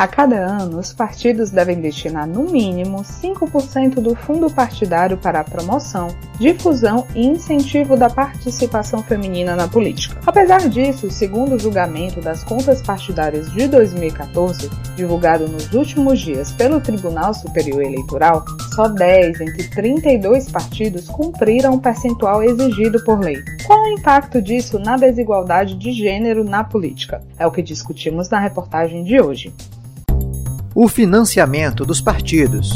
A cada ano, os partidos devem destinar no mínimo 5% do fundo partidário para a promoção, difusão e incentivo da participação feminina na política. Apesar disso, segundo o julgamento das contas partidárias de 2014, divulgado nos últimos dias pelo Tribunal Superior Eleitoral, só 10 entre 32 partidos cumpriram o percentual exigido por lei. Qual o impacto disso na desigualdade de gênero na política? É o que discutimos na reportagem de hoje o financiamento dos partidos.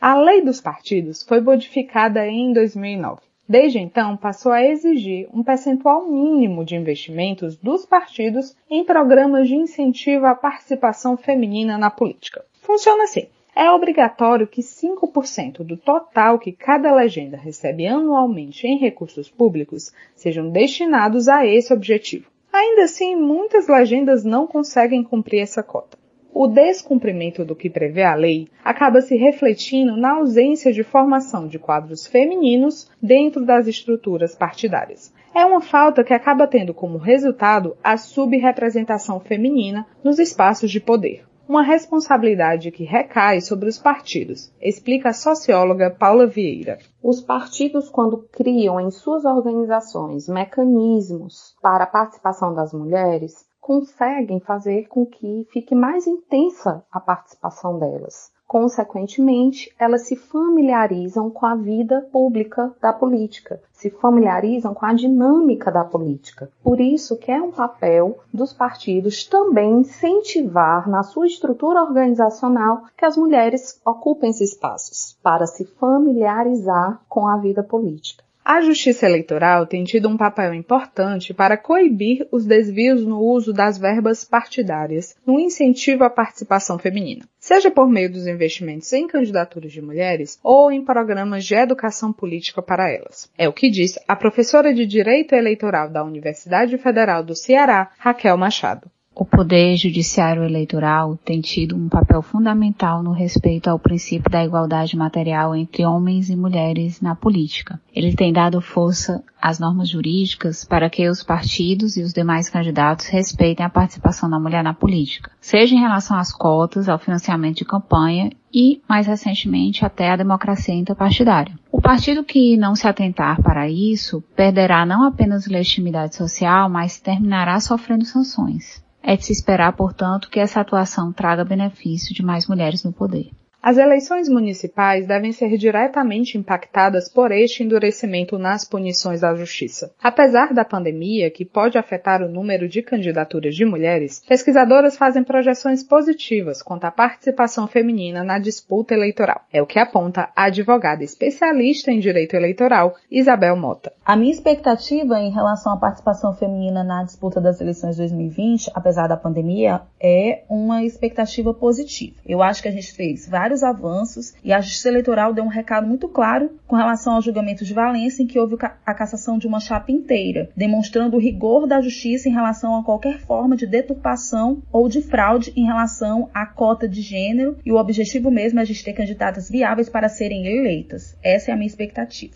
A lei dos partidos foi modificada em 2009. Desde então, passou a exigir um percentual mínimo de investimentos dos partidos em programas de incentivo à participação feminina na política. Funciona assim. É obrigatório que 5% do total que cada legenda recebe anualmente em recursos públicos sejam destinados a esse objetivo. Ainda assim, muitas legendas não conseguem cumprir essa cota o descumprimento do que prevê a lei acaba se refletindo na ausência de formação de quadros femininos dentro das estruturas partidárias. É uma falta que acaba tendo como resultado a subrepresentação feminina nos espaços de poder. Uma responsabilidade que recai sobre os partidos, explica a socióloga Paula Vieira. Os partidos, quando criam em suas organizações mecanismos para a participação das mulheres, conseguem fazer com que fique mais intensa a participação delas. Consequentemente, elas se familiarizam com a vida pública da política, se familiarizam com a dinâmica da política. Por isso que é um papel dos partidos também incentivar na sua estrutura organizacional que as mulheres ocupem esses espaços para se familiarizar com a vida política. A Justiça Eleitoral tem tido um papel importante para coibir os desvios no uso das verbas partidárias no incentivo à participação feminina, seja por meio dos investimentos em candidaturas de mulheres ou em programas de educação política para elas. É o que diz a professora de Direito Eleitoral da Universidade Federal do Ceará, Raquel Machado. O Poder Judiciário Eleitoral tem tido um papel fundamental no respeito ao princípio da igualdade material entre homens e mulheres na política. Ele tem dado força às normas jurídicas para que os partidos e os demais candidatos respeitem a participação da mulher na política, seja em relação às cotas, ao financiamento de campanha e, mais recentemente, até a democracia interpartidária. O partido que não se atentar para isso perderá não apenas legitimidade social, mas terminará sofrendo sanções. É de se esperar, portanto, que essa atuação traga benefício de mais mulheres no poder. As eleições municipais devem ser diretamente impactadas por este endurecimento nas punições da justiça. Apesar da pandemia, que pode afetar o número de candidaturas de mulheres, pesquisadoras fazem projeções positivas quanto à participação feminina na disputa eleitoral. É o que aponta a advogada especialista em direito eleitoral, Isabel Mota. A minha expectativa em relação à participação feminina na disputa das eleições de 2020, apesar da pandemia, é uma expectativa positiva. Eu acho que a gente fez vários vários avanços e a Justiça Eleitoral deu um recado muito claro com relação ao julgamento de Valência, em que houve a cassação de uma chapa inteira, demonstrando o rigor da Justiça em relação a qualquer forma de deturpação ou de fraude em relação à cota de gênero, e o objetivo mesmo é a gente ter candidatas viáveis para serem eleitas. Essa é a minha expectativa.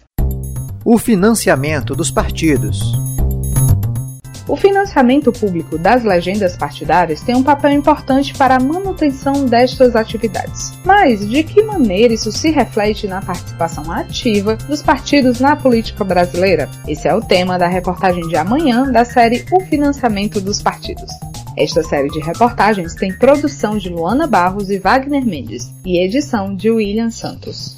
O financiamento dos partidos. O financiamento público das legendas partidárias tem um papel importante para a manutenção destas atividades. Mas de que maneira isso se reflete na participação ativa dos partidos na política brasileira? Esse é o tema da reportagem de amanhã da série O Financiamento dos Partidos. Esta série de reportagens tem produção de Luana Barros e Wagner Mendes e edição de William Santos.